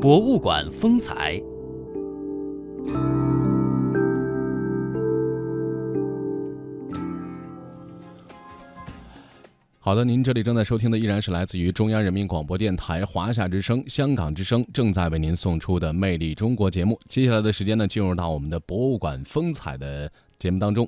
博物馆风采。好的，您这里正在收听的依然是来自于中央人民广播电台华夏之声、香港之声正在为您送出的《魅力中国》节目。接下来的时间呢，进入到我们的博物馆风采的节目当中。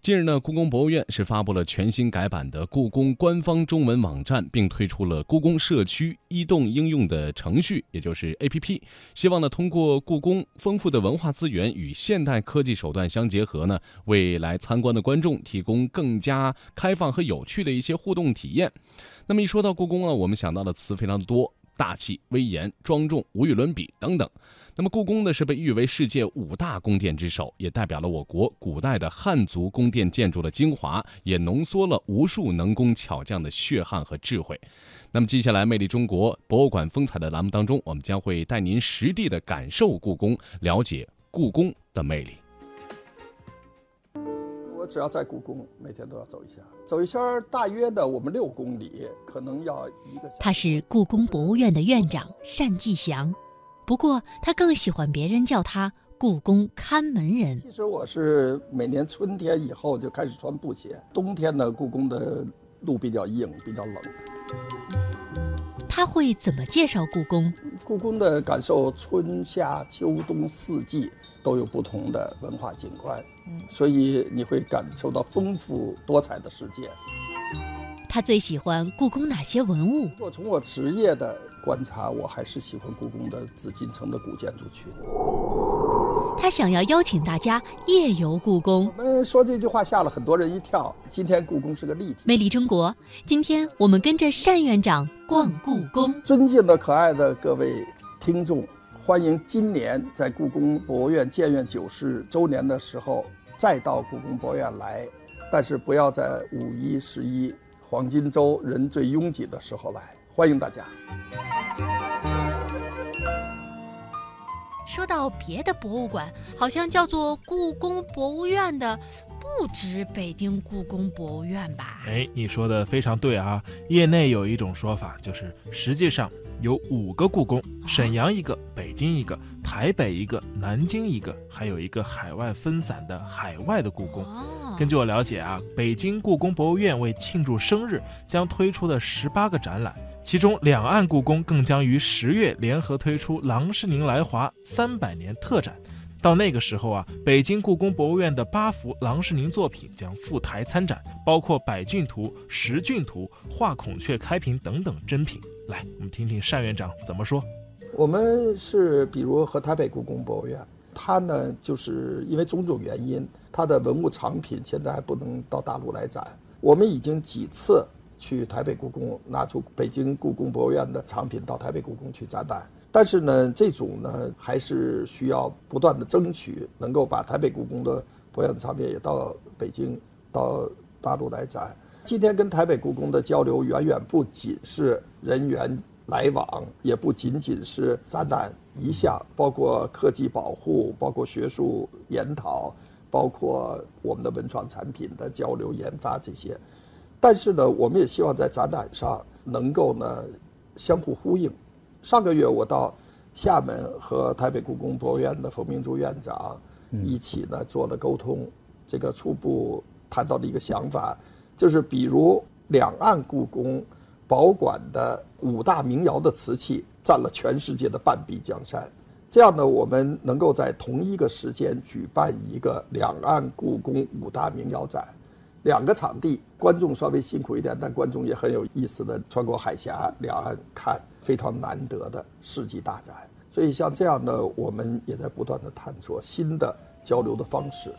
近日呢，故宫博物院是发布了全新改版的故宫官方中文网站，并推出了故宫社区移动应用的程序，也就是 APP。希望呢，通过故宫丰富的文化资源与现代科技手段相结合呢，为来参观的观众提供更加开放和有趣的一些互动体验。那么一说到故宫啊，我们想到的词非常的多。大气、威严、庄重、无与伦比等等。那么，故宫呢是被誉为世界五大宫殿之首，也代表了我国古代的汉族宫殿建筑的精华，也浓缩了无数能工巧匠的血汗和智慧。那么，接下来《魅力中国》博物馆风采的栏目当中，我们将会带您实地的感受故宫，了解故宫的魅力。我只要在故宫，每天都要走一下，走一圈大约的我们六公里，可能要一个。他是故宫博物院的院长单霁翔，不过他更喜欢别人叫他故宫看门人。其实我是每年春天以后就开始穿布鞋，冬天呢，故宫的路比较硬，比较冷。他会怎么介绍故宫？故宫的感受，春夏秋冬四季。都有不同的文化景观，所以你会感受到丰富多彩的世界。他最喜欢故宫哪些文物？如果从我职业的观察，我还是喜欢故宫的紫禁城的古建筑群。他想要邀请大家夜游故宫。我们说这句话吓了很多人一跳。今天故宫是个立体。魅力中国，今天我们跟着单院长逛故宫。尊敬的可爱的各位听众。欢迎今年在故宫博物院建院九十周年的时候再到故宫博物院来，但是不要在五一、十一黄金周人最拥挤的时候来。欢迎大家。说到别的博物馆，好像叫做故宫博物院的不止北京故宫博物院吧？哎，你说的非常对啊！业内有一种说法，就是实际上。有五个故宫，沈阳一个，北京一个，台北一个，南京一个，还有一个海外分散的海外的故宫。根据我了解啊，北京故宫博物院为庆祝生日，将推出的十八个展览，其中两岸故宫更将于十月联合推出“郎世宁来华三百年”特展。到那个时候啊，北京故宫博物院的八幅郎世宁作品将赴台参展，包括《百骏图》《十骏图》《画孔雀开屏》等等珍品。来，我们听听单院长怎么说。我们是比如和台北故宫博物院，它呢就是因为种种原因，它的文物藏品现在还不能到大陆来展。我们已经几次去台北故宫拿出北京故宫博物院的藏品到台北故宫去展览，但是呢，这种呢还是需要不断的争取，能够把台北故宫的博物院藏品也到北京、到大陆来展。今天跟台北故宫的交流远远不仅是人员来往，也不仅仅是展览一项，包括科技保护，包括学术研讨，包括我们的文创产品的交流研发这些。但是呢，我们也希望在展览上能够呢相互呼应。上个月我到厦门和台北故宫博物院的冯明珠院长一起呢做了沟通，这个初步谈到了一个想法。就是比如两岸故宫保管的五大名窑的瓷器占了全世界的半壁江山，这样呢，我们能够在同一个时间举办一个两岸故宫五大名窑展，两个场地，观众稍微辛苦一点，但观众也很有意思的穿过海峡两岸看非常难得的世纪大展。所以像这样的，我们也在不断的探索新的交流的方式。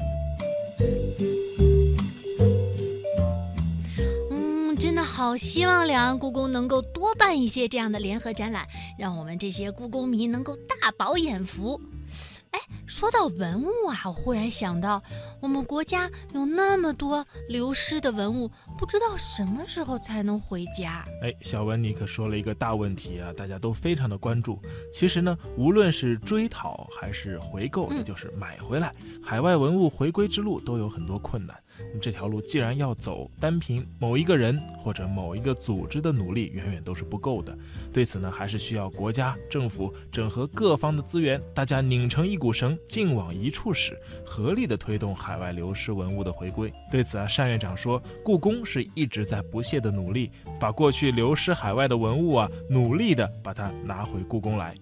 嗯，真的好希望两岸故宫能够多办一些这样的联合展览，让我们这些故宫迷能够大饱眼福。哎，说到文物啊，我忽然想到，我们国家有那么多流失的文物，不知道什么时候才能回家。哎，小文，你可说了一个大问题啊，大家都非常的关注。其实呢，无论是追讨还是回购，也就是买回来，海外文物回归之路都有很多困难。那么这条路既然要走，单凭某一个人或者某一个组织的努力，远远都是不够的。对此呢，还是需要国家政府整合各方的资源，大家拧成一股绳，劲往一处使，合力的推动海外流失文物的回归。对此啊，单院长说，故宫是一直在不懈的努力，把过去流失海外的文物啊，努力的把它拿回故宫来。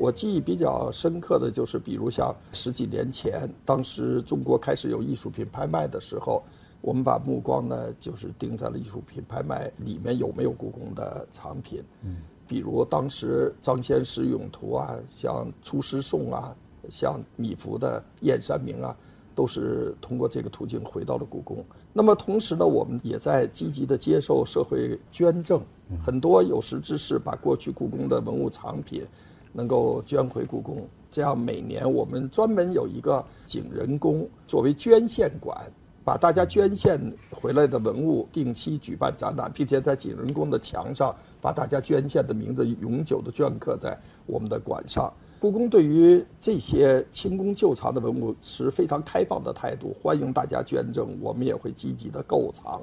我记忆比较深刻的就是，比如像十几年前，当时中国开始有艺术品拍卖的时候，我们把目光呢，就是盯在了艺术品拍卖里面有没有故宫的藏品。嗯，比如当时张先石咏图啊，像《出师颂》啊，像米芾的《燕山明》啊，都是通过这个途径回到了故宫。那么同时呢，我们也在积极的接受社会捐赠，很多有识之士把过去故宫的文物藏品。能够捐回故宫，这样每年我们专门有一个景仁宫作为捐献馆，把大家捐献回来的文物定期举办展览，并且在景仁宫的墙上把大家捐献的名字永久的镌刻在我们的馆上。故宫对于这些清宫旧藏的文物持非常开放的态度，欢迎大家捐赠，我们也会积极的购藏。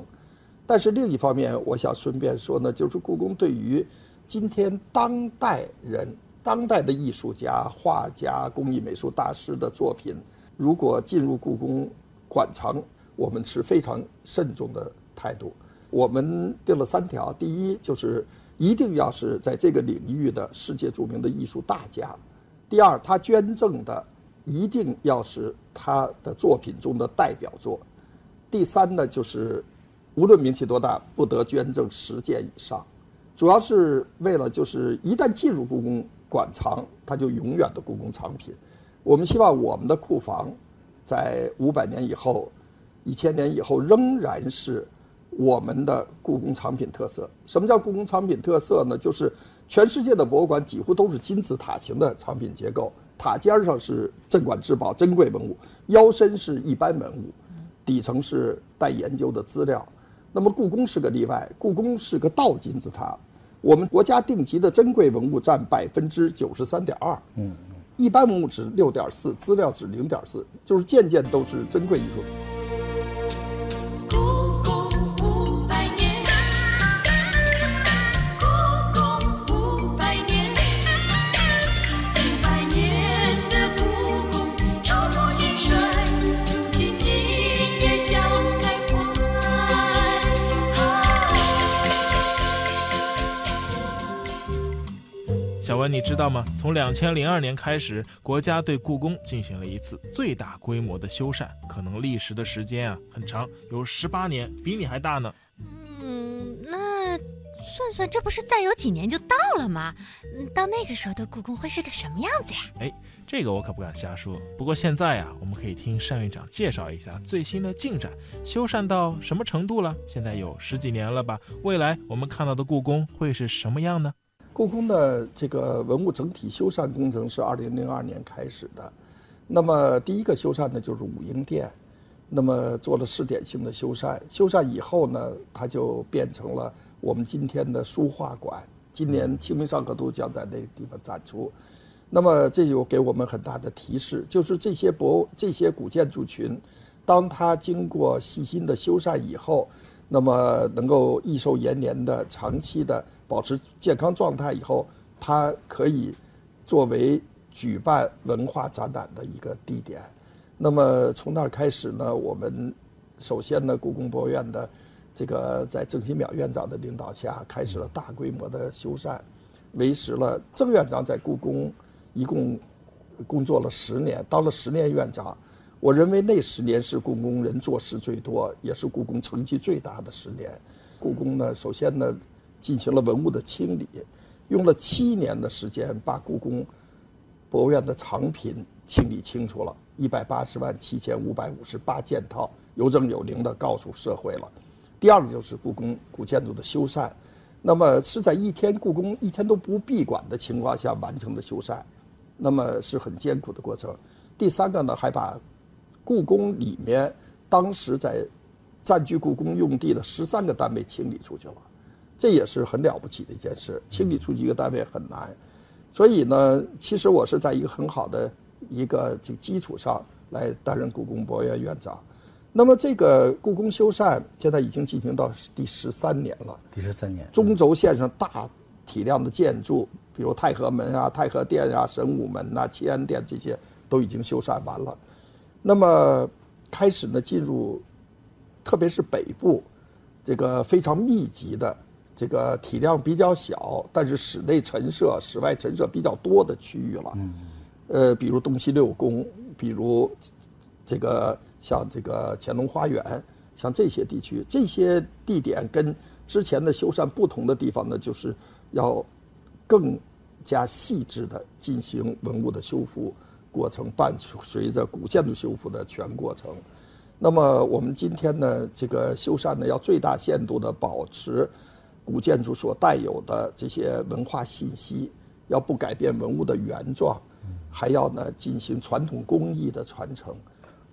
但是另一方面，我想顺便说呢，就是故宫对于今天当代人。当代的艺术家、画家、工艺美术大师的作品，如果进入故宫馆藏，我们持非常慎重的态度。我们定了三条：第一，就是一定要是在这个领域的世界著名的艺术大家；第二，他捐赠的一定要是他的作品中的代表作；第三呢，就是无论名气多大，不得捐赠十件以上。主要是为了，就是一旦进入故宫。馆藏，它就永远的故宫藏品。我们希望我们的库房，在五百年以后、一千年以后，仍然是我们的故宫藏品特色。什么叫故宫藏品特色呢？就是全世界的博物馆几乎都是金字塔形的藏品结构，塔尖上是镇馆之宝、珍贵文物，腰身是一般文物，底层是待研究的资料。那么故宫是个例外，故宫是个倒金字塔。我们国家定级的珍贵文物占百分之九十三点二，嗯，一般文物值六点四，资料值零点四，就是件件都是珍贵艺术品。小文，你知道吗？从两千零二年开始，国家对故宫进行了一次最大规模的修缮，可能历时的时间啊很长，有十八年，比你还大呢。嗯，那算算，这不是再有几年就到了吗？嗯，到那个时候的故宫会是个什么样子呀？哎，这个我可不敢瞎说。不过现在呀，我们可以听单院长介绍一下最新的进展，修缮到什么程度了？现在有十几年了吧？未来我们看到的故宫会是什么样呢？故宫的这个文物整体修缮工程是二零零二年开始的，那么第一个修缮呢就是武英殿，那么做了试点性的修缮，修缮以后呢，它就变成了我们今天的书画馆。今年《清明上河图》将在那个地方展出，那么这就给我们很大的提示，就是这些博这些古建筑群，当它经过细心的修缮以后。那么能够益寿延年的、长期的保持健康状态以后，它可以作为举办文化展览的一个地点。那么从那儿开始呢，我们首先呢，故宫博物院的这个在郑新淼院长的领导下，开始了大规模的修缮，维持了郑院长在故宫一共工作了十年，当了十年院长。我认为那十年是故宫人做事最多，也是故宫成绩最大的十年。故宫呢，首先呢，进行了文物的清理，用了七年的时间把故宫博物院的藏品清理清楚了，一百八十万七千五百五十八件套，有证有零的告诉社会了。第二个就是故宫古建筑的修缮，那么是在一天故宫一天都不闭馆的情况下完成的修缮，那么是很艰苦的过程。第三个呢，还把故宫里面，当时在占据故宫用地的十三个单位清理出去了，这也是很了不起的一件事。清理出去一个单位很难，所以呢，其实我是在一个很好的一个这个基础上来担任故宫博物院院长。那么这个故宫修缮现在已经进行到第十三年了。第十三年，中轴线上大体量的建筑，比如太和门啊、太和殿啊、神武门呐、齐安殿这些都已经修缮完了。那么开始呢，进入特别是北部这个非常密集的、这个体量比较小，但是室内陈设、室外陈设比较多的区域了。呃，比如东西六宫，比如这个像这个乾隆花园，像这些地区，这些地点跟之前的修缮不同的地方呢，就是要更加细致的进行文物的修复过程，伴随着古建筑修复的全过程。那么我们今天呢，这个修缮呢，要最大限度的保持古建筑所带有的这些文化信息，要不改变文物的原状，还要呢进行传统工艺的传承。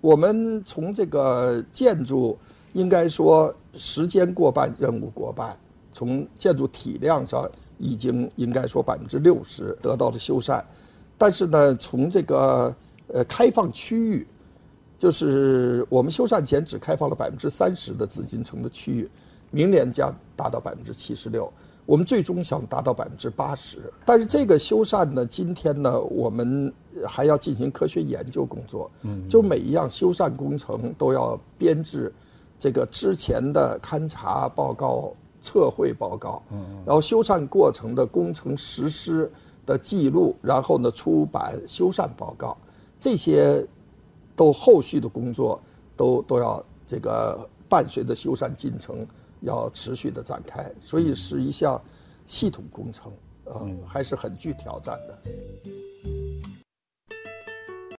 我们从这个建筑，应该说时间过半，任务过半。从建筑体量上，已经应该说百分之六十得到了修缮，但是呢，从这个呃开放区域，就是我们修缮前只开放了百分之三十的紫禁城的区域，明年将达到百分之七十六。我们最终想达到百分之八十，但是这个修缮呢，今天呢，我们还要进行科学研究工作。嗯，就每一样修缮工程都要编制这个之前的勘察报告、测绘报告，嗯，然后修缮过程的工程实施的记录，然后呢出版修缮报告，这些都后续的工作都都要这个伴随着修缮进程。要持续的展开，所以是一项系统工程，嗯，还是很具挑战的。